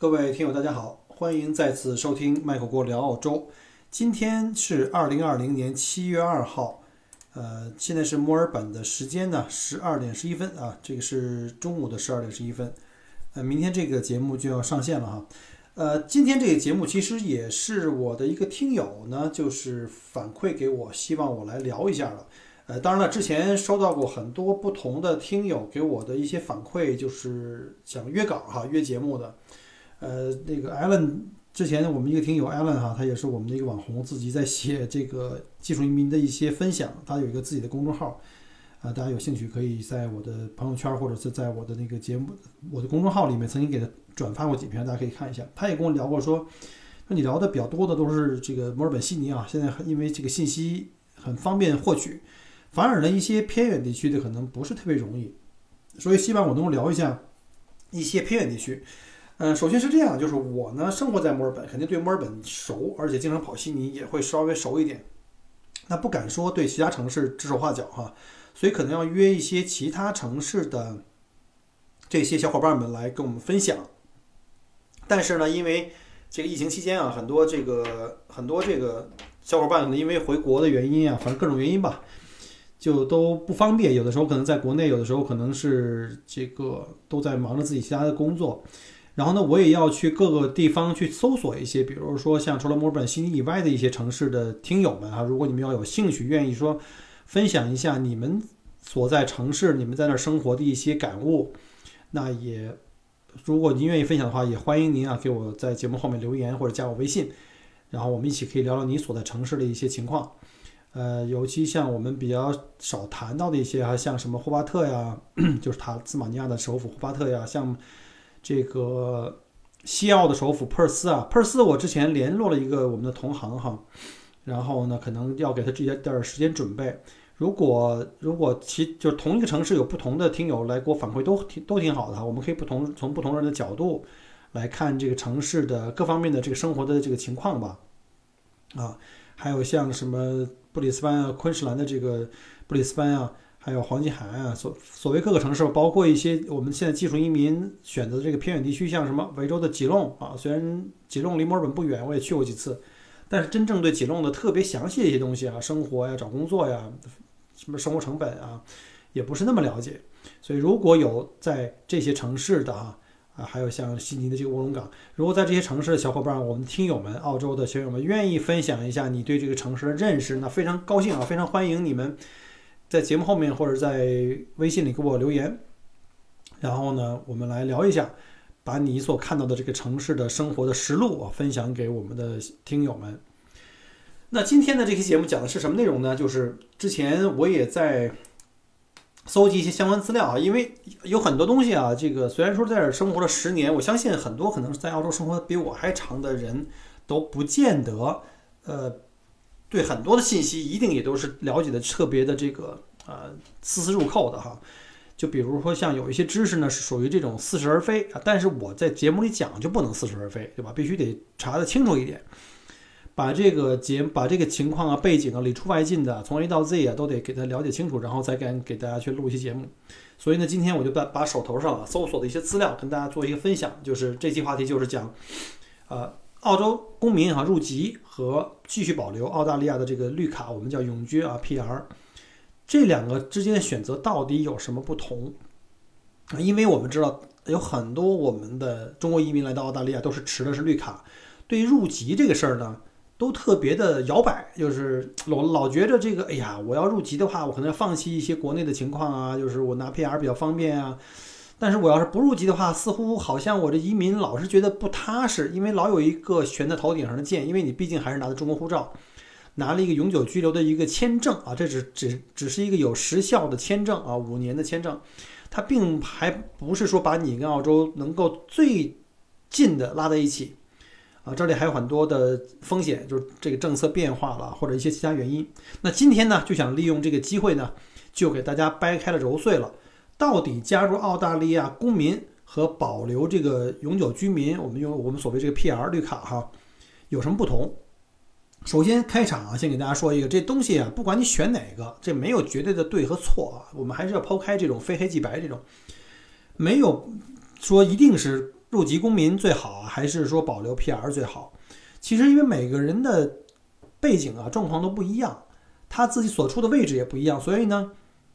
各位听友，大家好，欢迎再次收听麦克锅聊澳洲。今天是二零二零年七月二号，呃，现在是墨尔本的时间呢，十二点十一分啊，这个是中午的十二点十一分。呃，明天这个节目就要上线了哈。呃，今天这个节目其实也是我的一个听友呢，就是反馈给我，希望我来聊一下了。呃，当然了，之前收到过很多不同的听友给我的一些反馈，就是想约稿哈，约节目的。呃，那个 Allen 之前我们一个听友 Allen 哈，他也是我们的一个网红，自己在写这个技术移民的一些分享，他有一个自己的公众号，啊，大家有兴趣可以在我的朋友圈或者是在我的那个节目我的公众号里面曾经给他转发过几篇，大家可以看一下。他也跟我聊过说，说你聊的比较多的都是这个墨尔本悉尼啊，现在因为这个信息很方便获取。反而呢，一些偏远地区的可能不是特别容易，所以希望我能够聊一下一些偏远地区。嗯，首先是这样，就是我呢生活在墨尔本，肯定对墨尔本熟，而且经常跑悉尼也会稍微熟一点。那不敢说对其他城市指手画脚哈，所以可能要约一些其他城市的这些小伙伴们来跟我们分享。但是呢，因为这个疫情期间啊，很多这个很多这个小伙伴呢，因为回国的原因啊，反正各种原因吧。就都不方便，有的时候可能在国内，有的时候可能是这个都在忙着自己其他的工作。然后呢，我也要去各个地方去搜索一些，比如说像除了墨尔本、悉尼以外的一些城市的听友们啊，如果你们要有兴趣，愿意说分享一下你们所在城市、你们在那儿生活的一些感悟，那也如果您愿意分享的话，也欢迎您啊给我在节目后面留言或者加我微信，然后我们一起可以聊聊你所在城市的一些情况。呃，尤其像我们比较少谈到的一些啊，像什么霍巴特呀，就是塔斯马尼亚的首府霍巴特呀，像这个西澳的首府珀斯啊，珀斯我之前联络了一个我们的同行哈，然后呢，可能要给他这些点儿时间准备。如果如果其就是同一个城市有不同的听友来给我反馈，都挺都挺好的哈，我们可以不同从不同人的角度来看这个城市的各方面的这个生活的这个情况吧，啊，还有像什么。布里斯班啊，昆士兰的这个布里斯班啊，还有黄金海岸啊，所所谓各个城市，包括一些我们现在技术移民选择的这个偏远地区，像什么维州的吉隆啊，虽然吉隆离墨尔本不远，我也去过几次，但是真正对吉隆的特别详细的一些东西啊，生活呀、找工作呀、什么生活成本啊，也不是那么了解。所以如果有在这些城市的啊。啊，还有像悉尼的这个卧龙岗，如果在这些城市的小伙伴，我们听友们，澳洲的学友们，愿意分享一下你对这个城市的认识，那非常高兴啊，非常欢迎你们在节目后面或者在微信里给我留言，然后呢，我们来聊一下，把你所看到的这个城市的生活的实录啊，分享给我们的听友们。那今天的这期节目讲的是什么内容呢？就是之前我也在。搜集一些相关资料啊，因为有很多东西啊，这个虽然说在这生活了十年，我相信很多可能在澳洲生活比我还长的人都不见得，呃，对很多的信息一定也都是了解的特别的这个呃丝丝入扣的哈。就比如说像有一些知识呢是属于这种似是而非啊，但是我在节目里讲就不能似是而非，对吧？必须得查得清楚一点。把这个节把这个情况啊、背景啊里出外进的，从 A 到 Z 啊，都得给他了解清楚，然后再敢给大家去录一期节目。所以呢，今天我就把把手头上啊搜索的一些资料跟大家做一个分享。就是这期话题就是讲，呃，澳洲公民哈入籍和继续保留澳大利亚的这个绿卡，我们叫永居啊 PR，这两个之间的选择到底有什么不同？因为我们知道有很多我们的中国移民来到澳大利亚都是持的是绿卡，对于入籍这个事儿呢。都特别的摇摆，就是老老觉着这个，哎呀，我要入籍的话，我可能要放弃一些国内的情况啊，就是我拿 PR 比较方便啊。但是我要是不入籍的话，似乎好像我这移民老是觉得不踏实，因为老有一个悬在头顶上的剑，因为你毕竟还是拿的中国护照，拿了一个永久居留的一个签证啊，这只只只是一个有时效的签证啊，五年的签证，它并还不是说把你跟澳洲能够最近的拉在一起。啊，这里还有很多的风险，就是这个政策变化了，或者一些其他原因。那今天呢，就想利用这个机会呢，就给大家掰开了揉碎了，到底加入澳大利亚公民和保留这个永久居民，我们用我们所谓这个 PR 绿卡哈，有什么不同？首先开场啊，先给大家说一个，这东西啊，不管你选哪个，这没有绝对的对和错啊，我们还是要抛开这种非黑即白这种，没有说一定是。入籍公民最好，还是说保留 PR 最好？其实因为每个人的背景啊状况都不一样，他自己所处的位置也不一样，所以呢，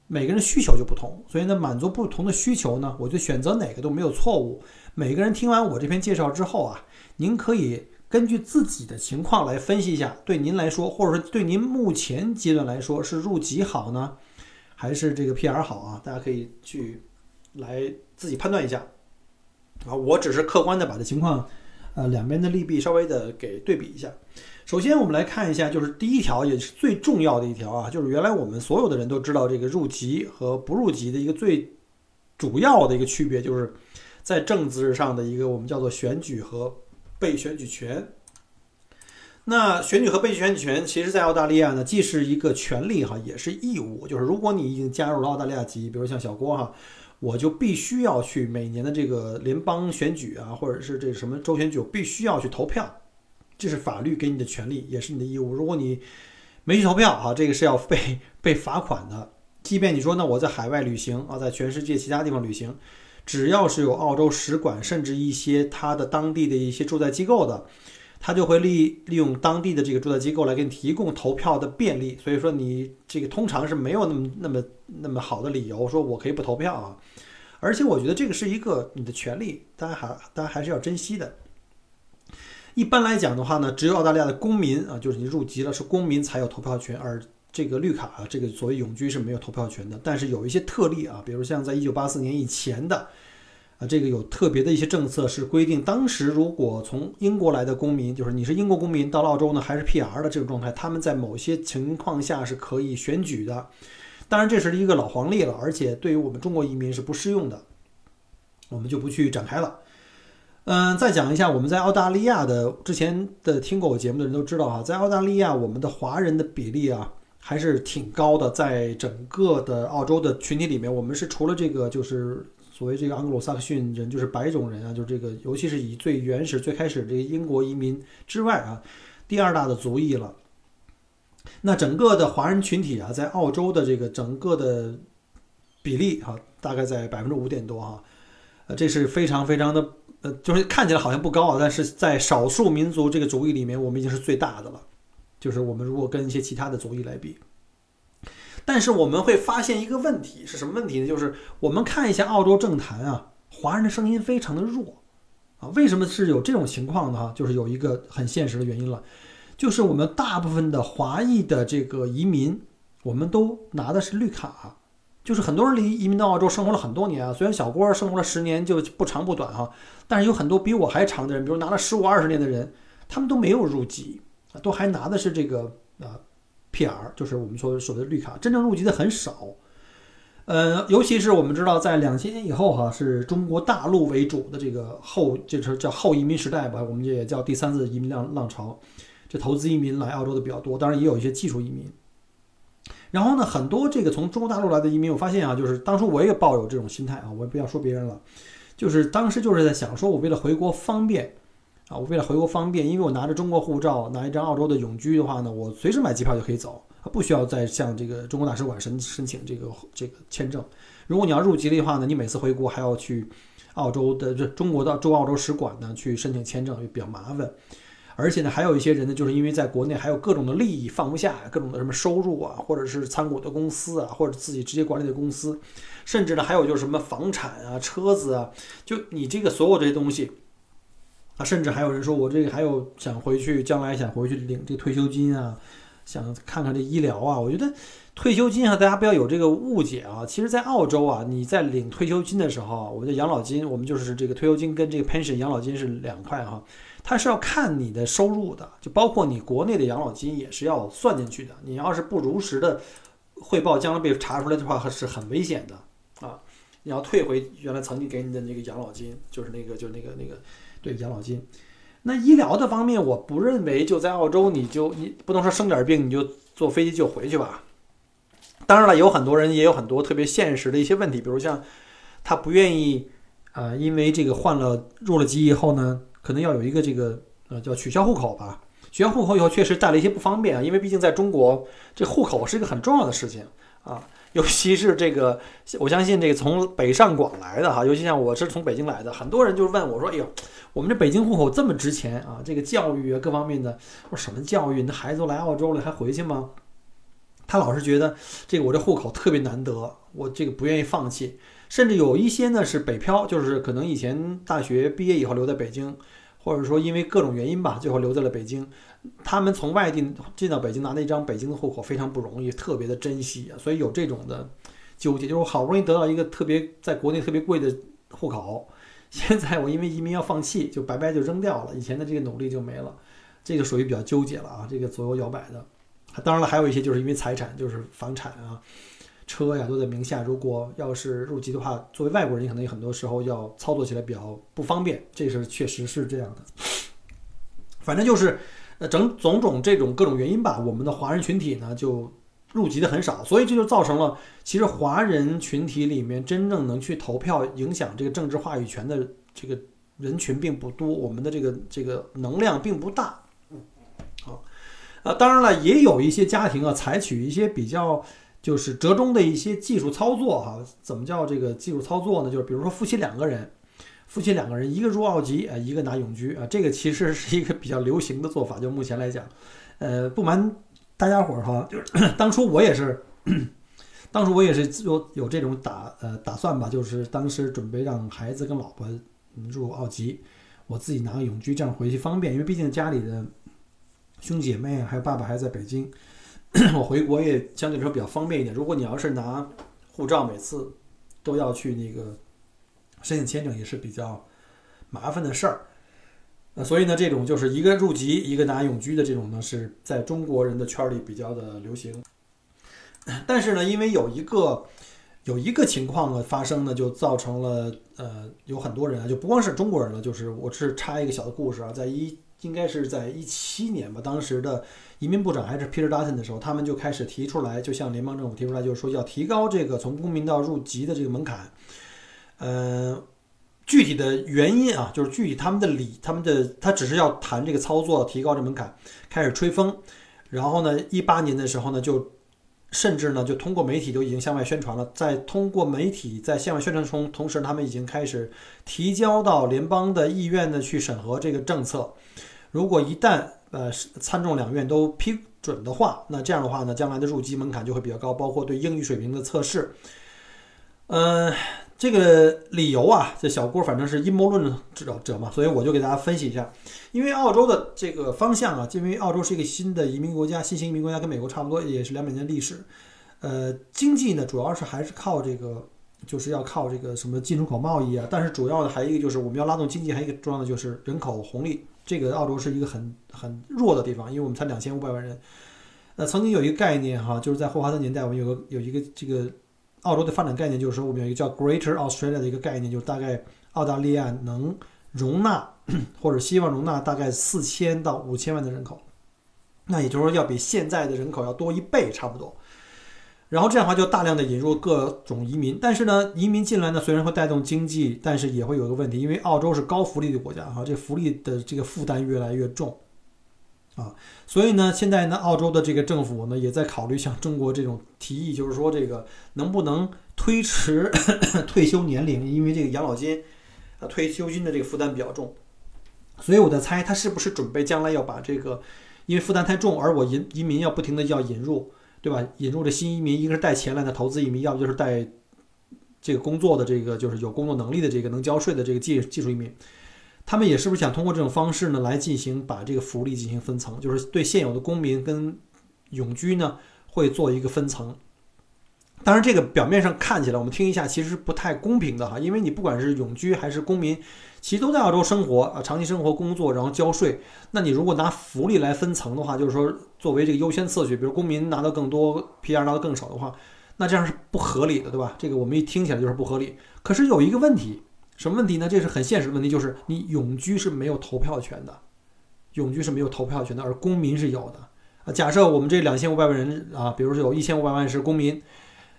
每个人需求就不同。所以呢，满足不同的需求呢，我就选择哪个都没有错误。每个人听完我这篇介绍之后啊，您可以根据自己的情况来分析一下，对您来说，或者说对您目前阶段来说，是入籍好呢，还是这个 PR 好啊？大家可以去来自己判断一下。啊，我只是客观的把这情况，呃，两边的利弊稍微的给对比一下。首先，我们来看一下，就是第一条，也是最重要的一条啊，就是原来我们所有的人都知道，这个入籍和不入籍的一个最主要的一个区别，就是在政治上的一个我们叫做选举和被选举权。那选举和被选举权，其实在澳大利亚呢，既是一个权利哈，也是义务。就是如果你已经加入了澳大利亚籍，比如像小郭哈。我就必须要去每年的这个联邦选举啊，或者是这什么州选举，我必须要去投票，这是法律给你的权利，也是你的义务。如果你没去投票啊，这个是要被被 罚款的。即便你说那，我在海外旅行啊，在全世界其他地方旅行，只要是有澳洲使馆，甚至一些他的当地的一些驻在机构的。他就会利利用当地的这个驻在机构来给你提供投票的便利，所以说你这个通常是没有那么那么那么好的理由说我可以不投票啊。而且我觉得这个是一个你的权利，大家还大家还是要珍惜的。一般来讲的话呢，只有澳大利亚的公民啊，就是你入籍了是公民才有投票权，而这个绿卡啊，这个所谓永居是没有投票权的。但是有一些特例啊，比如像在一九八四年以前的。啊，这个有特别的一些政策是规定，当时如果从英国来的公民，就是你是英国公民到了澳洲呢，还是 PR 的这种状态，他们在某些情况下是可以选举的。当然，这是一个老黄历了，而且对于我们中国移民是不适用的，我们就不去展开了。嗯，再讲一下我们在澳大利亚的之前的听过我节目的人都知道哈，在澳大利亚我们的华人的比例啊还是挺高的，在整个的澳洲的群体里面，我们是除了这个就是。所谓这个盎格鲁撒克逊人，就是白种人啊，就是这个，尤其是以最原始、最开始这个英国移民之外啊，第二大的族裔了。那整个的华人群体啊，在澳洲的这个整个的比例哈，大概在百分之五点多哈，呃，这是非常非常的，呃，就是看起来好像不高啊，但是在少数民族这个族裔里面，我们已经是最大的了。就是我们如果跟一些其他的族裔来比。但是我们会发现一个问题是什么问题呢？就是我们看一下澳洲政坛啊，华人的声音非常的弱，啊，为什么是有这种情况呢？哈，就是有一个很现实的原因了，就是我们大部分的华裔的这个移民，我们都拿的是绿卡，就是很多人离移民到澳洲生活了很多年啊，虽然小郭生活了十年就不长不短哈，但是有很多比我还长的人，比如拿了十五二十年的人，他们都没有入籍，都还拿的是这个啊。P.R. 就是我们说所谓的绿卡，真正入籍的很少。呃，尤其是我们知道，在两千年以后，哈，是中国大陆为主的这个后，就是叫后移民时代吧，我们也叫第三次移民浪浪潮。这投资移民来澳洲的比较多，当然也有一些技术移民。然后呢，很多这个从中国大陆来的移民，我发现啊，就是当初我也抱有这种心态啊，我也不要说别人了，就是当时就是在想，说我为了回国方便。啊，我为了回国方便，因为我拿着中国护照，拿一张澳洲的永居的话呢，我随时买机票就可以走，不需要再向这个中国大使馆申申请这个这个签证。如果你要入籍的话呢，你每次回国还要去澳洲的这中国的驻澳洲使馆呢去申请签证，就比较麻烦。而且呢，还有一些人呢，就是因为在国内还有各种的利益放不下，各种的什么收入啊，或者是参股的公司啊，或者自己直接管理的公司，甚至呢还有就是什么房产啊、车子啊，就你这个所有这些东西。啊，甚至还有人说，我这个还有想回去，将来想回去领这个退休金啊，想看看这医疗啊。我觉得退休金啊，大家不要有这个误解啊。其实，在澳洲啊，你在领退休金的时候，我们的养老金，我们就是这个退休金跟这个 pension 养老金是两块哈，它是要看你的收入的，就包括你国内的养老金也是要算进去的。你要是不如实的汇报，将来被查出来的话是很危险的啊。你要退回原来曾经给你的那个养老金，就是那个，就那个那个。对养老金，那医疗的方面，我不认为就在澳洲，你就你不能说生点病你就坐飞机就回去吧。当然了，有很多人也有很多特别现实的一些问题，比如像他不愿意啊，因为这个患了入了籍以后呢，可能要有一个这个呃叫取消户口吧。取消户口以后确实带来一些不方便啊，因为毕竟在中国这户口是一个很重要的事情啊。尤其是这个，我相信这个从北上广来的哈，尤其像我是从北京来的，很多人就问我说：“哎呦，我们这北京户口这么值钱啊？这个教育啊，各方面的，我说什么教育？那孩子都来澳洲了，还回去吗？”他老是觉得这个我这户口特别难得，我这个不愿意放弃。甚至有一些呢是北漂，就是可能以前大学毕业以后留在北京，或者说因为各种原因吧，最后留在了北京。他们从外地进到北京，拿那张北京的户口非常不容易，特别的珍惜啊。所以有这种的纠结，就是我好不容易得到一个特别在国内特别贵的户口，现在我因为移民要放弃，就白白就扔掉了，以前的这个努力就没了，这个属于比较纠结了啊，这个左右摇摆的。当然了，还有一些就是因为财产，就是房产啊。车呀都在名下，如果要是入籍的话，作为外国人，可能有很多时候要操作起来比较不方便，这是确实是这样的。反正就是，呃，整种种这种各种原因吧，我们的华人群体呢就入籍的很少，所以这就造成了，其实华人群体里面真正能去投票、影响这个政治话语权的这个人群并不多，我们的这个这个能量并不大。啊，呃，当然了，也有一些家庭啊，采取一些比较。就是折中的一些技术操作哈，怎么叫这个技术操作呢？就是比如说夫妻两个人，夫妻两个人一个入奥籍啊，一个拿永居啊，这个其实是一个比较流行的做法。就目前来讲，呃，不瞒大家伙儿哈，就 是当初我也是，当初我也是有有这种打呃打算吧，就是当时准备让孩子跟老婆入奥籍，我自己拿个永居，这样回去方便，因为毕竟家里的兄姐妹还有爸爸还在北京。我回国也相对来说比较方便一点。如果你要是拿护照，每次都要去那个申请签证，也是比较麻烦的事儿。那所以呢，这种就是一个入籍，一个拿永居的这种呢，是在中国人的圈里比较的流行。但是呢，因为有一个有一个情况的发生呢，就造成了呃，有很多人啊，就不光是中国人了，就是我是插一个小的故事啊，在一应该是在一七年吧，当时的。移民部长还是 Peter Dutton 的时候，他们就开始提出来，就向联邦政府提出来，就是说要提高这个从公民到入籍的这个门槛。呃，具体的原因啊，就是具体他们的理，他们的他只是要谈这个操作，提高这门槛，开始吹风。然后呢，一八年的时候呢，就甚至呢，就通过媒体都已经向外宣传了，在通过媒体在向外宣传中，同时他们已经开始提交到联邦的议院呢去审核这个政策。如果一旦呃，参众两院都批准的话，那这样的话呢，将来的入籍门槛就会比较高，包括对英语水平的测试。嗯，这个理由啊，这小郭反正是阴谋论者者嘛，所以我就给大家分析一下。因为澳洲的这个方向啊，因为澳洲是一个新的移民国家，新型移民国家，跟美国差不多，也是两百年历史。呃，经济呢，主要是还是靠这个，就是要靠这个什么进出口贸易啊。但是主要的还一个就是我们要拉动经济，还有一个重要的就是人口红利。这个澳洲是一个很很弱的地方，因为我们才两千五百万人。呃，曾经有一个概念哈，就是在霍华德年代，我们有个有一个这个澳洲的发展概念，就是说我们有一个叫 Greater Australia 的一个概念，就是大概澳大利亚能容纳 或者希望容纳大概四千到五千万的人口，那也就是说要比现在的人口要多一倍差不多。然后这样的话就大量的引入各种移民，但是呢，移民进来呢虽然会带动经济，但是也会有一个问题，因为澳洲是高福利的国家哈，这福利的这个负担越来越重，啊，所以呢，现在呢，澳洲的这个政府呢也在考虑像中国这种提议，就是说这个能不能推迟 退休年龄，因为这个养老金啊退休金的这个负担比较重，所以我在猜他是不是准备将来要把这个，因为负担太重，而我移移民要不停的要引入。对吧？引入的新移民，一个是带钱来的投资移民，要不就是带这个工作的这个，就是有工作能力的这个能交税的这个技技术移民。他们也是不是想通过这种方式呢，来进行把这个福利进行分层，就是对现有的公民跟永居呢会做一个分层。当然，这个表面上看起来，我们听一下，其实不太公平的哈，因为你不管是永居还是公民。其实都在澳洲生活啊，长期生活、工作，然后交税。那你如果拿福利来分层的话，就是说作为这个优先次序，比如公民拿到更多，PR 拿到更少的话，那这样是不合理的，对吧？这个我们一听起来就是不合理。可是有一个问题，什么问题呢？这是很现实的问题，就是你永居是没有投票权的，永居是没有投票权的，而公民是有的啊。假设我们这两千五百万人啊，比如说有一千五百万是公民，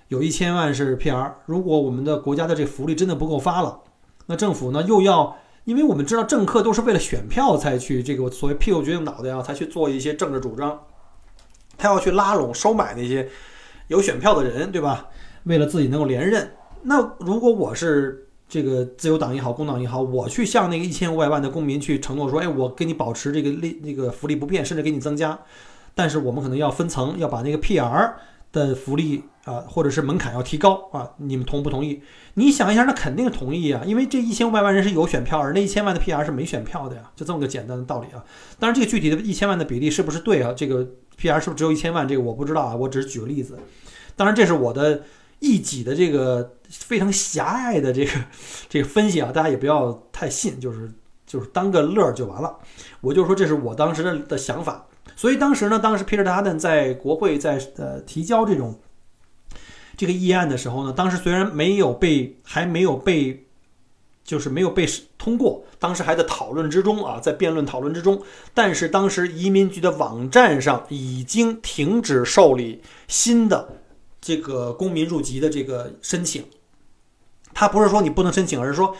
有一千万是 PR，如果我们的国家的这福利真的不够发了。那政府呢，又要，因为我们知道政客都是为了选票才去这个所谓屁股决定脑袋啊，才去做一些政治主张，他要去拉拢、收买那些有选票的人，对吧？为了自己能够连任。那如果我是这个自由党也好，工党也好，我去向那个一千五百万的公民去承诺说，哎，我给你保持这个利那个福利不变，甚至给你增加，但是我们可能要分层，要把那个 PR 的福利啊，或者是门槛要提高啊，你们同不同意？你想一下，那肯定同意啊，因为这一千五百万人是有选票，而那一千万的 PR 是没选票的呀，就这么个简单的道理啊。当然，这个具体的一千万的比例是不是对啊？这个 PR 是不是只有一千万？这个我不知道啊，我只是举个例子。当然，这是我的一己的这个非常狭隘的这个 这个分析啊，大家也不要太信，就是就是当个乐儿就完了。我就说这是我当时的的想法。所以当时呢，当时 Peter Dutton 在国会在呃提交这种。这个议案的时候呢，当时虽然没有被，还没有被，就是没有被通过，当时还在讨论之中啊，在辩论讨论之中。但是当时移民局的网站上已经停止受理新的这个公民入籍的这个申请。他不是说你不能申请，而是说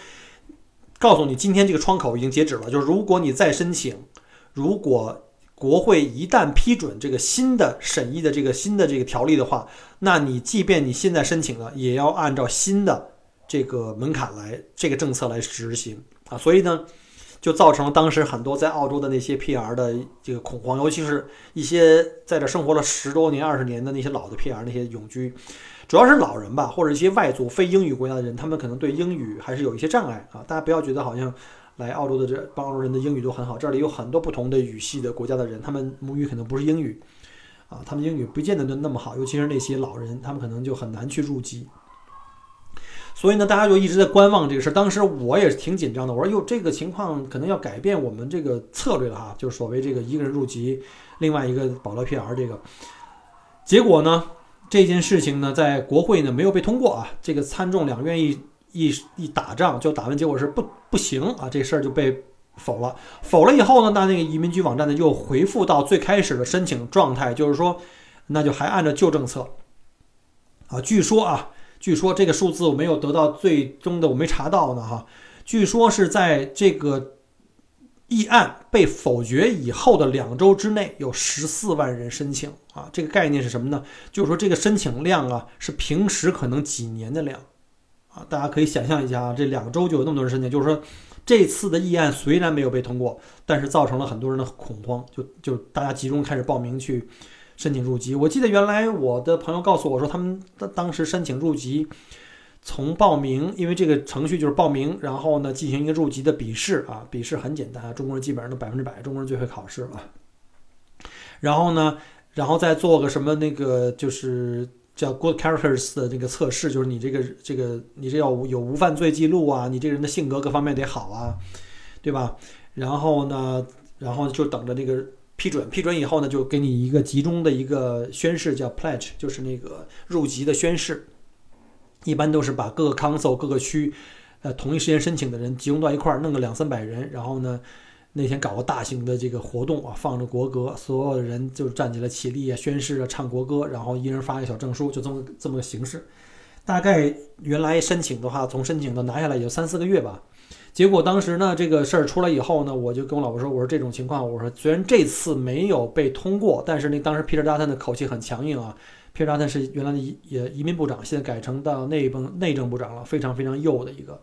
告诉你今天这个窗口已经截止了，就是如果你再申请，如果。国会一旦批准这个新的审议的这个新的这个条例的话，那你即便你现在申请了，也要按照新的这个门槛来这个政策来执行啊。所以呢，就造成了当时很多在澳洲的那些 PR 的这个恐慌，尤其是一些在这生活了十多年、二十年的那些老的 PR 那些永居，主要是老人吧，或者一些外族非英语国家的人，他们可能对英语还是有一些障碍啊。大家不要觉得好像。来澳洲的这帮澳洲人的英语都很好，这里有很多不同的语系的国家的人，他们母语可能不是英语，啊，他们英语不见得就那么好，尤其是那些老人，他们可能就很难去入籍。所以呢，大家就一直在观望这个事儿。当时我也是挺紧张的，我说哟，这个情况可能要改变我们这个策略了哈，就是所谓这个一个人入籍，另外一个保留 PR 这个。结果呢，这件事情呢，在国会呢没有被通过啊，这个参众两院一。一一打仗就打完，结果是不不行啊，这事儿就被否了。否了以后呢，那那个移民局网站呢又回复到最开始的申请状态，就是说，那就还按照旧政策啊。据说啊，据说这个数字我没有得到最终的，我没查到呢哈。据说是在这个议案被否决以后的两周之内，有十四万人申请啊。这个概念是什么呢？就是说这个申请量啊，是平时可能几年的量。啊，大家可以想象一下啊，这两周就有那么多人申请，就是说，这次的议案虽然没有被通过，但是造成了很多人的恐慌，就就大家集中开始报名去申请入籍。我记得原来我的朋友告诉我说，他们当当时申请入籍，从报名，因为这个程序就是报名，然后呢进行一个入籍的笔试啊，笔试很简单，中国人基本上都百分之百，中国人最会考试了。然后呢，然后再做个什么那个就是。叫 Good Characters 的这个测试，就是你这个这个你这要有无犯罪记录啊，你这个人的性格各方面得好啊，对吧？然后呢，然后就等着那个批准，批准以后呢，就给你一个集中的一个宣誓，叫 Pledge，就是那个入籍的宣誓。一般都是把各个 Council 各个区，呃，同一时间申请的人集中到一块儿，弄个两三百人，然后呢。那天搞个大型的这个活动啊，放着国歌，所有的人就站起来起立啊，宣誓啊，唱国歌，然后一人发一个小证书，就这么这么个形式。大概原来申请的话，从申请到拿下来也就三四个月吧。结果当时呢，这个事儿出来以后呢，我就跟我老婆说，我说这种情况，我说虽然这次没有被通过，但是那当时 Peter Dutton 的口气很强硬啊。Peter Dutton 是原来的移也移民部长，现在改成到内政内政部长了，非常非常右的一个。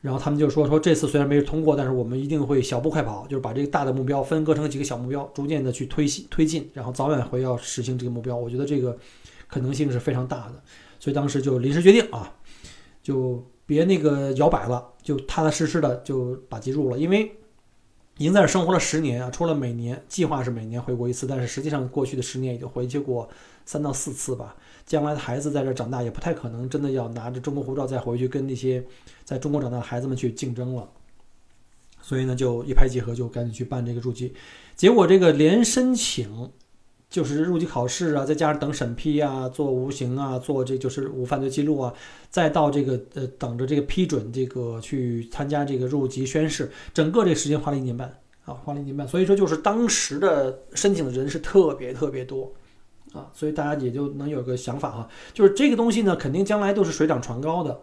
然后他们就说说这次虽然没有通过，但是我们一定会小步快跑，就是把这个大的目标分割成几个小目标，逐渐的去推进推进，然后早晚会要实行这个目标。我觉得这个可能性是非常大的，所以当时就临时决定啊，就别那个摇摆了，就踏踏实实的就把记入了。因为已经在这生活了十年啊，除了每年计划是每年回国一次，但是实际上过去的十年已经回去过三到四次吧。将来的孩子在这长大，也不太可能真的要拿着中国护照再回去跟那些在中国长大的孩子们去竞争了。所以呢，就一拍即合，就赶紧去办这个入籍。结果这个连申请，就是入籍考试啊，再加上等审批啊，做无形啊，做这就是无犯罪记录啊，再到这个呃等着这个批准，这个去参加这个入籍宣誓，整个这时间花了一年半啊，花了一年半。所以说，就是当时的申请的人是特别特别多。啊，所以大家也就能有个想法哈，就是这个东西呢，肯定将来都是水涨船高的，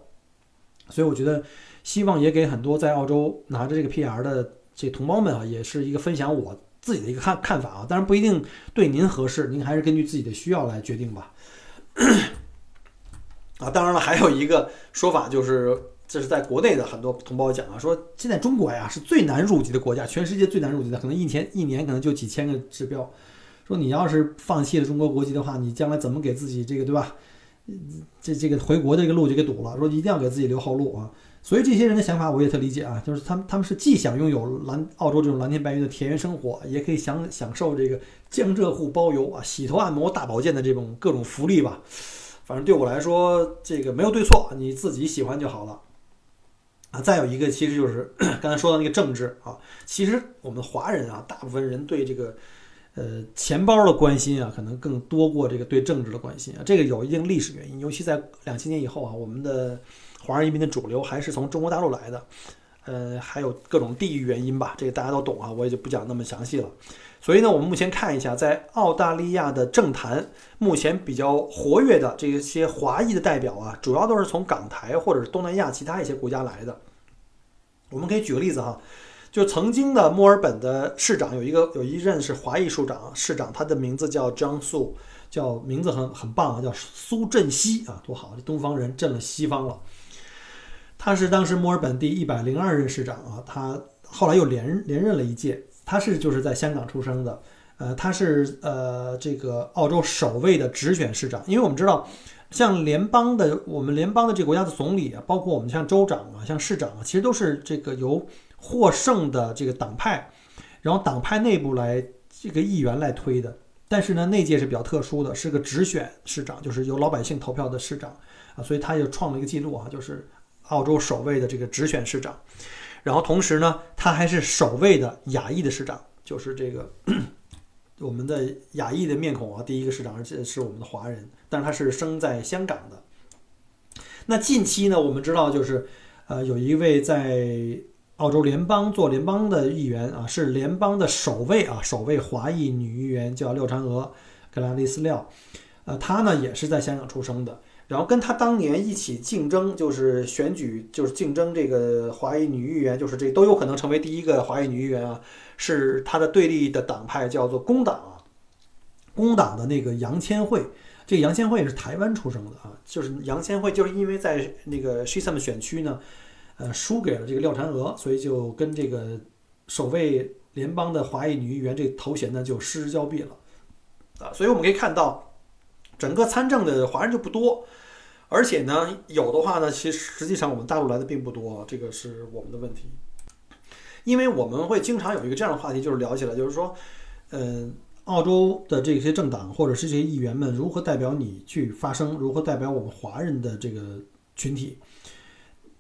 所以我觉得希望也给很多在澳洲拿着这个 PR 的这同胞们啊，也是一个分享我自己的一个看看法啊，当然不一定对您合适，您还是根据自己的需要来决定吧。啊，当然了，还有一个说法就是，这是在国内的很多同胞讲啊，说现在中国呀是最难入籍的国家，全世界最难入籍的，可能一天一年可能就几千个指标。说你要是放弃了中国国籍的话，你将来怎么给自己这个对吧？这这个回国的这个路就给堵了。说一定要给自己留后路啊。所以这些人的想法我也特理解啊，就是他们他们是既想拥有蓝澳洲这种蓝天白云的田园生活，也可以享享受这个江浙沪包邮啊、洗头按摩大保健的这种各种福利吧。反正对我来说，这个没有对错，你自己喜欢就好了啊。再有一个，其实就是 刚才说的那个政治啊，其实我们华人啊，大部分人对这个。呃，钱包的关心啊，可能更多过这个对政治的关心啊，这个有一定历史原因，尤其在两千年以后啊，我们的华人移民的主流还是从中国大陆来的，呃，还有各种地域原因吧，这个大家都懂啊，我也就不讲那么详细了。所以呢，我们目前看一下，在澳大利亚的政坛，目前比较活跃的这些华裔的代表啊，主要都是从港台或者是东南亚其他一些国家来的。我们可以举个例子哈。就曾经的墨尔本的市长有一个有一任是华裔市长，市长他的名字叫张素，叫名字很很棒啊，叫苏振西啊，多好，这东方人震了西方了。他是当时墨尔本第一百零二任市长啊，他后来又连连任了一届。他是就是在香港出生的，呃，他是呃这个澳洲首位的直选市长，因为我们知道，像联邦的我们联邦的这个国家的总理啊，包括我们像州长啊，像市长啊，其实都是这个由。获胜的这个党派，然后党派内部来这个议员来推的。但是呢，那届是比较特殊的，是个直选市长，就是由老百姓投票的市长啊，所以他就创了一个记录啊，就是澳洲首位的这个直选市长。然后同时呢，他还是首位的亚裔的市长，就是这个我们的亚裔的面孔啊，第一个市长，而且是我们的华人，但是他是生在香港的。那近期呢，我们知道就是呃，有一位在。澳洲联邦做联邦的议员啊，是联邦的首位啊，首位华裔女议员叫廖婵娥，格拉丽丝廖，呃，她呢也是在香港出生的，然后跟他当年一起竞争，就是选举，就是竞争这个华裔女议员，就是这都有可能成为第一个华裔女议员啊，是他的对立的党派叫做工党啊，工党的那个杨千惠，这个杨千惠是台湾出生的啊，就是杨千惠就是因为在那个 Shesam 选区呢。呃，输给了这个廖婵娥，所以就跟这个首位联邦的华裔女议员这个头衔呢就失之交臂了，啊，所以我们可以看到，整个参政的华人就不多，而且呢，有的话呢，其实实际上我们大陆来的并不多，这个是我们的问题，因为我们会经常有一个这样的话题，就是聊起来，就是说，嗯，澳洲的这些政党或者是这些议员们如何代表你去发声，如何代表我们华人的这个群体。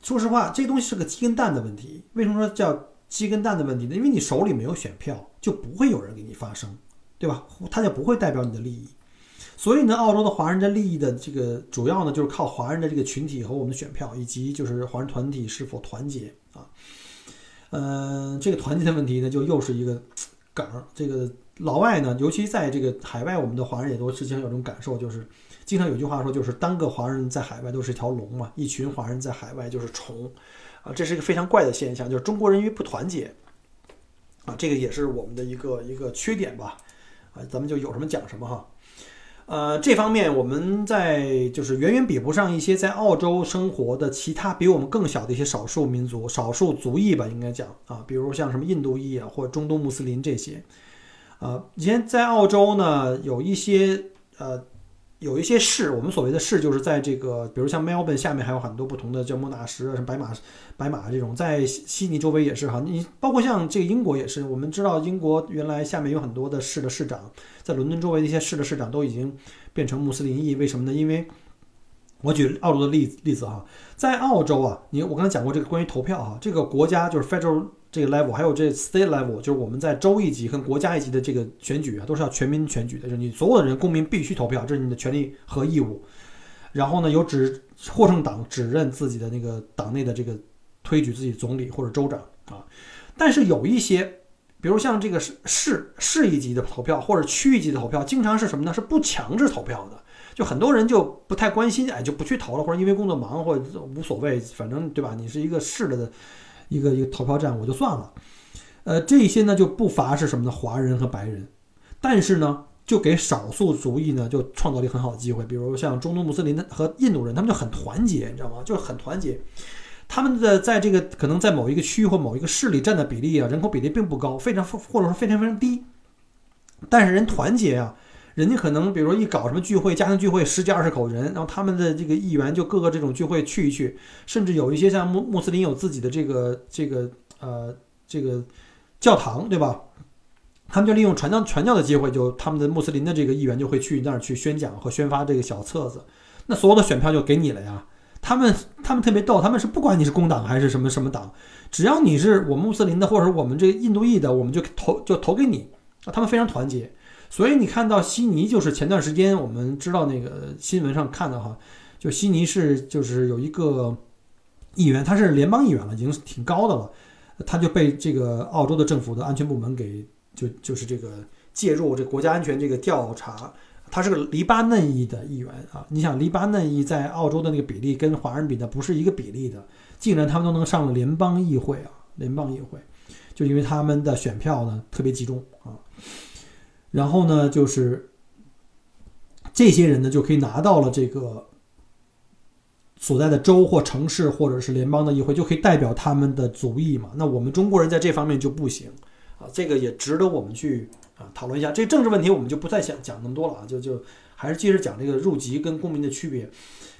说实话，这东西是个鸡跟蛋的问题。为什么说叫鸡跟蛋的问题呢？因为你手里没有选票，就不会有人给你发声，对吧？他就不会代表你的利益。所以呢，澳洲的华人的利益的这个主要呢，就是靠华人的这个群体和我们的选票，以及就是华人团体是否团结啊。嗯，这个团结的问题呢，就又是一个梗儿。这个老外呢，尤其在这个海外，我们的华人也都实际上有种感受，就是。经常有句话说，就是单个华人在海外都是一条龙嘛，一群华人在海外就是虫，啊，这是一个非常怪的现象，就是中国人因为不团结，啊，这个也是我们的一个一个缺点吧，啊，咱们就有什么讲什么哈，呃，这方面我们在就是远远比不上一些在澳洲生活的其他比我们更小的一些少数民族、少数族裔吧，应该讲啊，比如像什么印度裔啊，或者中东穆斯林这些，啊，以前在澳洲呢，有一些呃。有一些市，我们所谓的市，就是在这个，比如像 Melbourne 下面还有很多不同的叫莫纳什啊，什么白马、白马这种，在悉尼周围也是哈。你包括像这个英国也是，我们知道英国原来下面有很多的市的市长，在伦敦周围的一些市的市长都已经变成穆斯林裔，为什么呢？因为我举澳洲的例例子哈，在澳洲啊，你我刚才讲过这个关于投票哈，这个国家就是 Federal。这个 level 还有这 state level，就是我们在州一级跟国家一级的这个选举啊，都是要全民选举的，就是你所有的人公民必须投票，这是你的权利和义务。然后呢，由指获胜党指认自己的那个党内的这个推举自己总理或者州长啊。但是有一些，比如像这个市市市一级的投票或者区一级的投票，经常是什么呢？是不强制投票的，就很多人就不太关心，哎，就不去投了，或者因为工作忙或者无所谓，反正对吧？你是一个市的。一个一个投票站我就算了，呃，这些呢就不乏是什么呢？华人和白人，但是呢，就给少数族裔呢就创造了一个很好的机会，比如像中东穆斯林和印度人，他们就很团结，你知道吗？就是很团结。他们的在这个可能在某一个区域或某一个市里占的比例啊，人口比例并不高，非常或者说非常非常低，但是人团结啊。人家可能，比如说一搞什么聚会，家庭聚会十几二十口人，然后他们的这个议员就各个这种聚会去一去，甚至有一些像穆穆斯林有自己的这个这个呃这个教堂，对吧？他们就利用传教传教的机会，就他们的穆斯林的这个议员就会去那儿去宣讲和宣发这个小册子，那所有的选票就给你了呀。他们他们特别逗，他们是不管你是工党还是什么什么党，只要你是我们穆斯林的，或者我们这个印度裔的，我们就投就投给你。他们非常团结。所以你看到悉尼，就是前段时间我们知道那个新闻上看的哈，就悉尼是就是有一个议员，他是联邦议员了，已经挺高的了，他就被这个澳洲的政府的安全部门给就就是这个介入这国家安全这个调查，他是个黎巴嫩裔的议员啊，你想黎巴嫩裔在澳洲的那个比例跟华人比的不是一个比例的，竟然他们都能上了联邦议会啊，联邦议会，就因为他们的选票呢特别集中啊。然后呢，就是这些人呢，就可以拿到了这个所在的州或城市，或者是联邦的议会，就可以代表他们的族裔嘛。那我们中国人在这方面就不行啊，这个也值得我们去啊讨论一下。这政治问题我们就不再讲讲那么多了啊，就就还是接着讲这个入籍跟公民的区别。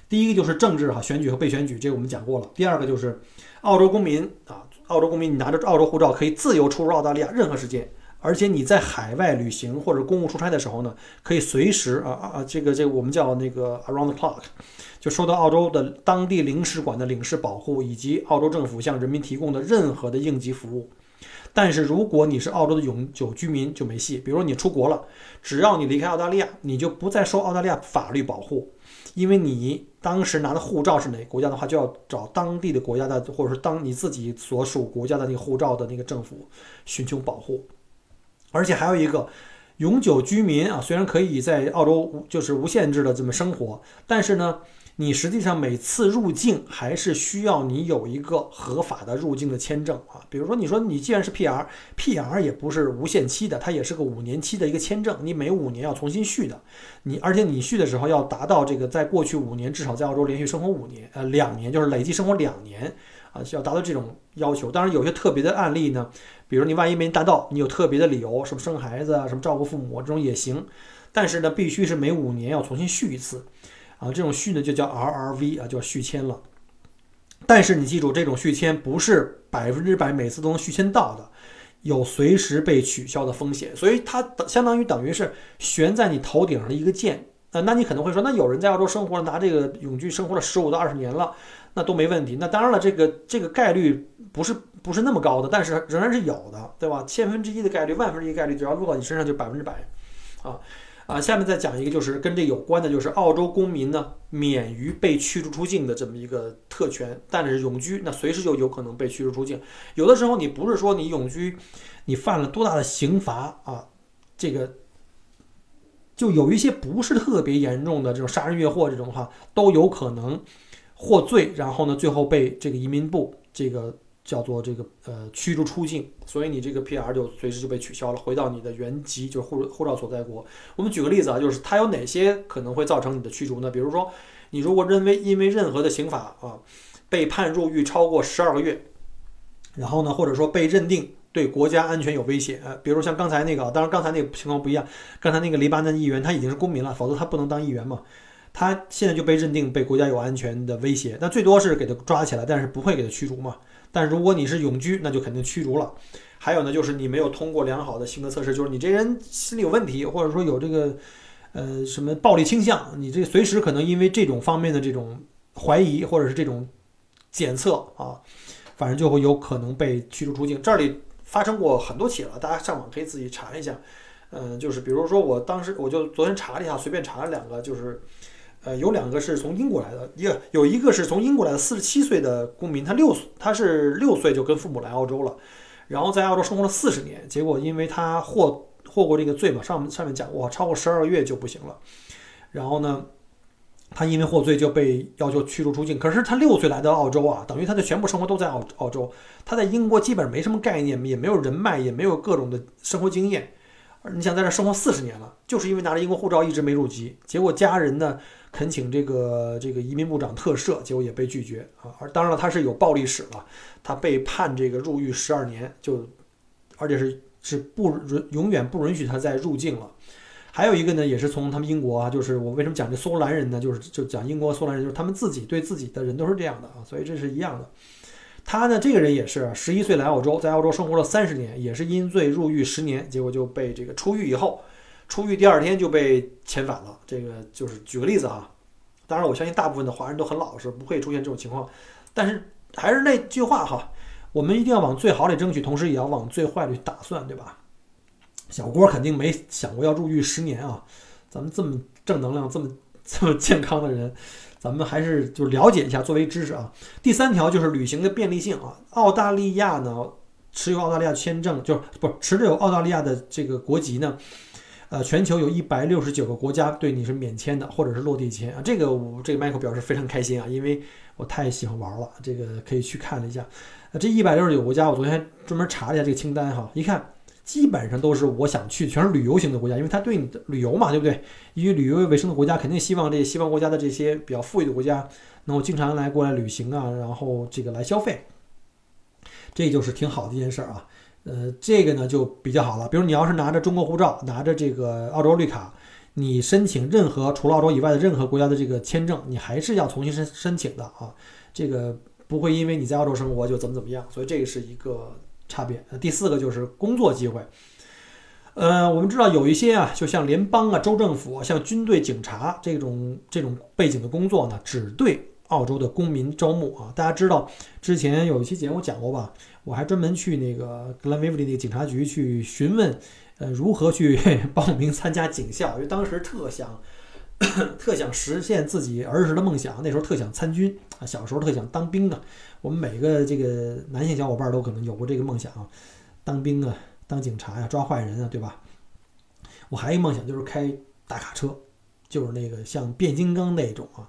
第一个就是政治哈，选举和被选举，这个我们讲过了。第二个就是澳洲公民啊，澳洲公民你拿着澳洲护照可以自由出入澳大利亚任何时间。而且你在海外旅行或者公务出差的时候呢，可以随时啊啊这个这个我们叫那个 around the clock，就受到澳洲的当地领事馆的领事保护，以及澳洲政府向人民提供的任何的应急服务。但是如果你是澳洲的永久居民就没戏，比如说你出国了，只要你离开澳大利亚，你就不再受澳大利亚法律保护，因为你当时拿的护照是哪个国家的话，就要找当地的国家的，或者是当你自己所属国家的那个护照的那个政府寻求保护。而且还有一个永久居民啊，虽然可以在澳洲就是无限制的这么生活，但是呢，你实际上每次入境还是需要你有一个合法的入境的签证啊。比如说，你说你既然是 PR，PR 也不是无限期的，它也是个五年期的一个签证，你每五年要重新续的。你而且你续的时候要达到这个在过去五年至少在澳洲连续生活五年，呃，两年就是累计生活两年啊，需要达到这种要求。当然，有些特别的案例呢。比如你万一没达到，你有特别的理由，什么生孩子啊，什么照顾父母这种也行，但是呢，必须是每五年要重新续一次，啊，这种续呢就叫 RRV 啊，叫续签了。但是你记住，这种续签不是百分之百每次都能续签到的，有随时被取消的风险，所以它等相当于等于是悬在你头顶上的一个剑。啊，那你可能会说，那有人在澳洲生活拿这个永居生活了十五到二十年了。那都没问题。那当然了，这个这个概率不是不是那么高的，但是仍然是有的，对吧？千分之一的概率，万分之一概率，只要落到你身上就百分之百，啊啊！下面再讲一个，就是跟这有关的，就是澳洲公民呢免于被驱逐出境的这么一个特权，但是永居那随时就有可能被驱逐出境。有的时候你不是说你永居，你犯了多大的刑罚啊，这个就有一些不是特别严重的这种杀人越货这种话都有可能。获罪，然后呢，最后被这个移民部这个叫做这个呃驱逐出境，所以你这个 PR 就随时就被取消了，回到你的原籍，就是护护照所在国。我们举个例子啊，就是它有哪些可能会造成你的驱逐呢？比如说，你如果认为因为任何的刑法啊被判入狱超过十二个月，然后呢，或者说被认定对国家安全有威胁，比如像刚才那个，当然刚才那个情况不一样，刚才那个黎巴嫩议员他已经是公民了，否则他不能当议员嘛。他现在就被认定被国家有安全的威胁，那最多是给他抓起来，但是不会给他驱逐嘛。但如果你是永居，那就肯定驱逐了。还有呢，就是你没有通过良好的性格测试，就是你这人心理有问题，或者说有这个呃什么暴力倾向，你这随时可能因为这种方面的这种怀疑或者是这种检测啊，反正就会有可能被驱逐出境。这里发生过很多起了，大家上网可以自己查一下。嗯，就是比如说我当时我就昨天查了一下，随便查了两个，就是。呃，有两个是从英国来的，一个有一个是从英国来的四十七岁的公民，他六岁，他是六岁就跟父母来澳洲了，然后在澳洲生活了四十年，结果因为他获获过这个罪嘛，上上面讲过，超过十二个月就不行了，然后呢，他因为获罪就被要求驱逐出境，可是他六岁来到澳洲啊，等于他的全部生活都在澳澳洲，他在英国基本上没什么概念，也没有人脉，也没有各种的生活经验。你想在这生活四十年了，就是因为拿着英国护照一直没入籍，结果家人呢恳请这个这个移民部长特赦，结果也被拒绝啊。而当然了，他是有暴力史了，他被判这个入狱十二年，就而且是是不允永远不允许他再入境了。还有一个呢，也是从他们英国啊，就是我为什么讲这苏格兰人呢？就是就讲英国苏格兰人，就是他们自己对自己的人都是这样的啊，所以这是一样的。他呢，这个人也是十一岁来澳洲，在澳洲生活了三十年，也是因罪入狱十年，结果就被这个出狱以后，出狱第二天就被遣返了。这个就是举个例子啊，当然我相信大部分的华人都很老实，不会出现这种情况。但是还是那句话哈，我们一定要往最好里争取，同时也要往最坏里打算，对吧？小郭肯定没想过要入狱十年啊！咱们这么正能量、这么 这么健康的人，咱们还是就了解一下作为知识啊。第三条就是旅行的便利性啊。澳大利亚呢，持有澳大利亚签证就是不持有澳大利亚的这个国籍呢，呃，全球有一百六十九个国家对你是免签的，或者是落地签啊。这个我这个 Michael 表示非常开心啊，因为我太喜欢玩了。这个可以去看了一下，这一百六十九国家，我昨天专门查了一下这个清单哈，一看。基本上都是我想去，全是旅游型的国家，因为它对你的旅游嘛，对不对？以旅游为生的国家，肯定希望这些西方国家的这些比较富裕的国家能够经常来过来旅行啊，然后这个来消费，这就是挺好的一件事儿啊。呃，这个呢就比较好了。比如你要是拿着中国护照，拿着这个澳洲绿卡，你申请任何除了澳洲以外的任何国家的这个签证，你还是要重新申申请的啊。这个不会因为你在澳洲生活就怎么怎么样，所以这个是一个。差别。第四个就是工作机会。呃，我们知道有一些啊，就像联邦啊、州政府、像军队、警察这种这种背景的工作呢，只对澳洲的公民招募啊。大家知道之前有一期节目讲过吧？我还专门去那个格兰维弗利那个警察局去询问，呃，如何去 报名参加警校，因为当时特想 特想实现自己儿时的梦想，那时候特想参军啊，小时候特想当兵啊。我们每个这个男性小伙伴都可能有过这个梦想，当兵啊，当警察呀，抓坏人啊，对吧？我还有一个梦想就是开大卡车，就是那个像变形金刚那种啊，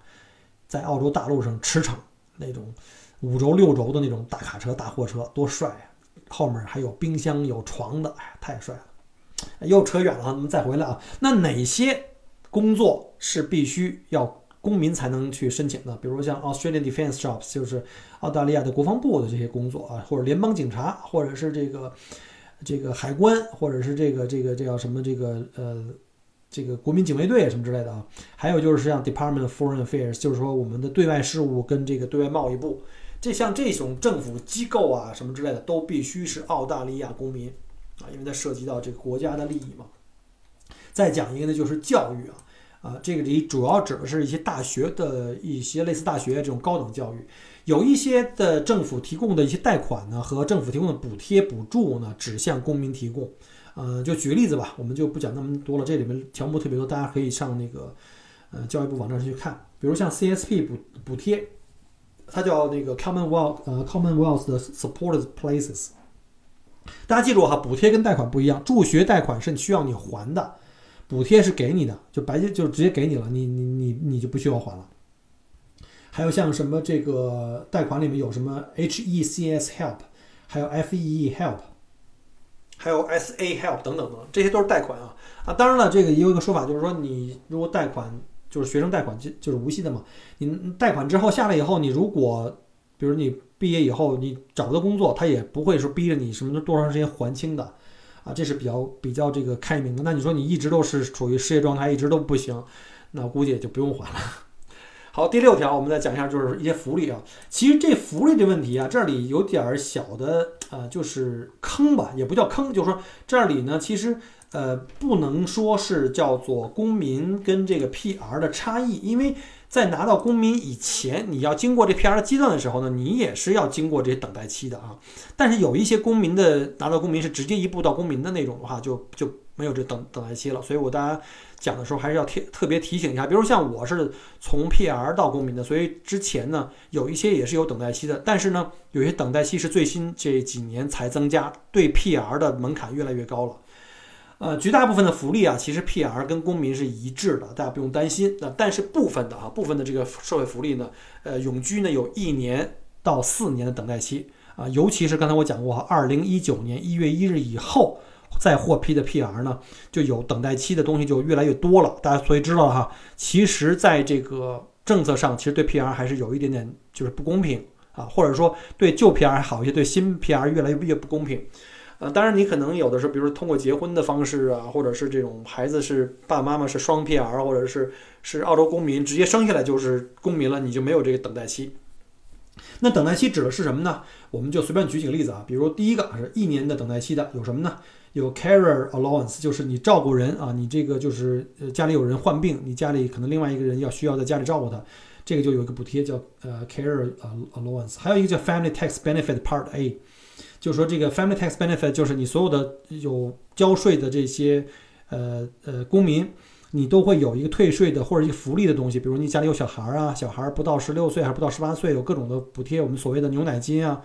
在澳洲大陆上驰骋那种五轴六轴的那种大卡车、大货车，多帅啊！后面还有冰箱、有床的，哎，太帅了！又扯远了，咱们再回来啊。那哪些工作是必须要？公民才能去申请的，比如像 Australian Defence Jobs，就是澳大利亚的国防部的这些工作啊，或者联邦警察，或者是这个这个海关，或者是这个这个这叫什么这个呃这个国民警卫队什么之类的啊。还有就是像 Department of Foreign Affairs，就是说我们的对外事务跟这个对外贸易部，这像这种政府机构啊什么之类的，都必须是澳大利亚公民啊，因为它涉及到这个国家的利益嘛。再讲一个呢，就是教育啊。啊，这个里主要指的是一些大学的一些类似大学这种高等教育，有一些的政府提供的一些贷款呢和政府提供的补贴补助呢，只向公民提供。呃，就举个例子吧，我们就不讲那么多了，这里面条目特别多，大家可以上那个呃教育部网站上去看。比如像 CSP 补补贴，它叫那个 Commonwealth 呃 Commonwealth 的 Supported Places。大家记住哈，补贴跟贷款不一样，助学贷款是需要你还的。补贴是给你的，就白就直接给你了，你你你你就不需要还了。还有像什么这个贷款里面有什么 HECS Help，还有 FEE Help，还有 SA Help 等等等，这些都是贷款啊啊！当然了，这个也有一个说法，就是说你如果贷款就是学生贷款就就是无息的嘛，你贷款之后下来以后，你如果比如你毕业以后你找不到工作，他也不会说逼着你什么多长时间还清的。啊，这是比较比较这个开明的。那你说你一直都是处于失业状态，一直都不行，那估计也就不用还了。好，第六条我们再讲一下，就是一些福利啊。其实这福利的问题啊，这里有点小的呃，就是坑吧，也不叫坑，就是说这里呢，其实呃，不能说是叫做公民跟这个 PR 的差异，因为。在拿到公民以前，你要经过这 PR 的阶段的时候呢，你也是要经过这些等待期的啊。但是有一些公民的拿到公民是直接一步到公民的那种的话，就就没有这等等待期了。所以我大家讲的时候还是要特特别提醒一下，比如像我是从 PR 到公民的，所以之前呢有一些也是有等待期的。但是呢，有些等待期是最新这几年才增加，对 PR 的门槛越来越高了。呃，绝大部分的福利啊，其实 PR 跟公民是一致的，大家不用担心。那但是部分的啊，部分的这个社会福利呢，呃，永居呢有一年到四年的等待期啊，尤其是刚才我讲过哈，二零一九年一月一日以后再获批的 PR 呢，就有等待期的东西就越来越多了。大家所以知道哈，其实在这个政策上，其实对 PR 还是有一点点就是不公平啊，或者说对旧 PR 还好一些，对新 PR 越来越越不公平。呃，当然你可能有的时候，比如说通过结婚的方式啊，或者是这种孩子是爸爸妈妈是双 PR，或者是是澳洲公民，直接生下来就是公民了，你就没有这个等待期。那等待期指的是什么呢？我们就随便举几个例子啊，比如第一个是一年的等待期的，有什么呢？有 carer allowance，就是你照顾人啊，你这个就是呃家里有人患病，你家里可能另外一个人要需要在家里照顾他，这个就有一个补贴叫呃 carer allowance，还有一个叫 family tax benefit part A。就是说，这个 family tax benefit 就是你所有的有交税的这些呃呃公民，你都会有一个退税的或者一个福利的东西，比如你家里有小孩儿啊，小孩儿不到十六岁还是不到十八岁，有各种的补贴，我们所谓的牛奶金啊，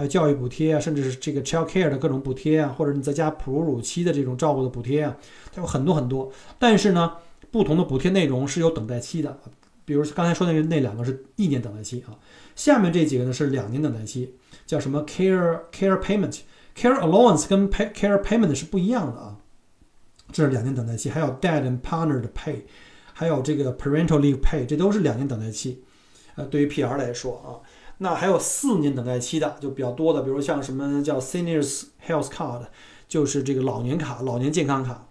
还有教育补贴啊，甚至是这个 child care 的各种补贴啊，或者你在家哺乳期的这种照顾的补贴啊，它有很多很多。但是呢，不同的补贴内容是有等待期的，比如刚才说的那那两个是一年等待期啊，下面这几个呢是两年等待期。叫什么 care care payment care allowance 跟 pay care payment 是不一样的啊，这是两年等待期，还有 dad and partner 的 pay，还有这个 parental leave pay，这都是两年等待期。呃，对于 PR 来说啊，那还有四年等待期的就比较多的，比如像什么叫 seniors health card，就是这个老年卡、老年健康卡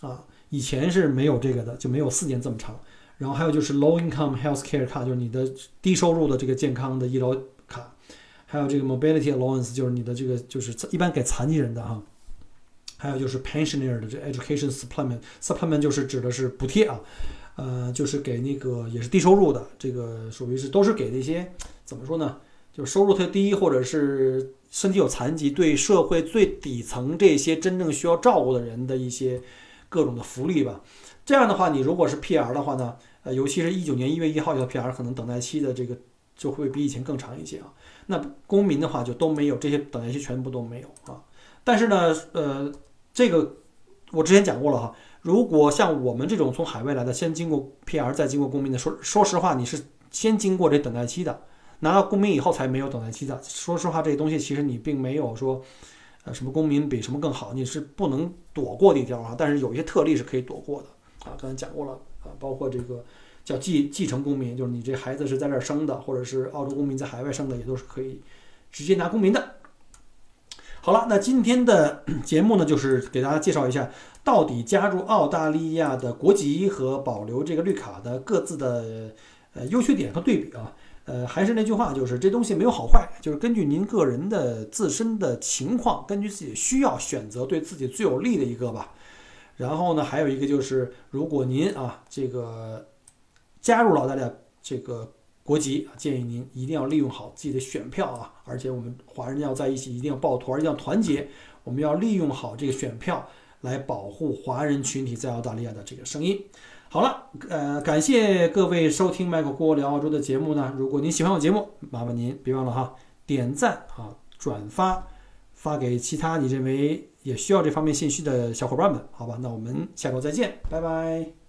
啊，以前是没有这个的，就没有四年这么长。然后还有就是 low income health care card，就是你的低收入的这个健康的医疗卡。还有这个 mobility allowance，就是你的这个就是一般给残疾人的哈。还有就是 pensioner 的这 education supplement，supplement 就是指的是补贴啊，呃，就是给那个也是低收入的，这个属于是都是给那些怎么说呢？就是收入特低或者是身体有残疾，对社会最底层这些真正需要照顾的人的一些各种的福利吧。这样的话，你如果是 PR 的话呢，呃，尤其是一九年一月一号以后 PR，可能等待期的这个就会比以前更长一些啊。那公民的话就都没有这些等待期，全部都没有啊。但是呢，呃，这个我之前讲过了哈。如果像我们这种从海外来的，先经过 PR 再经过公民的，说说实话，你是先经过这等待期的，拿到公民以后才没有等待期的。说实话，这些东西其实你并没有说，呃，什么公民比什么更好，你是不能躲过的一条啊。但是有一些特例是可以躲过的啊。刚才讲过了啊，包括这个。叫继继承公民，就是你这孩子是在这儿生的，或者是澳洲公民在海外生的，也都是可以直接拿公民的。好了，那今天的 节目呢，就是给大家介绍一下，到底加入澳大利亚的国籍和保留这个绿卡的各自的呃优缺点和对比啊。呃，还是那句话，就是这东西没有好坏，就是根据您个人的自身的情况，根据自己的需要选择对自己最有利的一个吧。然后呢，还有一个就是，如果您啊这个。加入澳大利亚这个国籍，建议您一定要利用好自己的选票啊，而且我们华人要在一起，一定要抱团，一定要团结。我们要利用好这个选票来保护华人群体在澳大利亚的这个声音。好了，呃，感谢各位收听麦克郭聊澳洲的节目呢。如果您喜欢我节目，麻烦您别忘了哈，点赞啊，转发，发给其他你认为也需要这方面信息的小伙伴们。好吧，那我们下周再见，拜拜。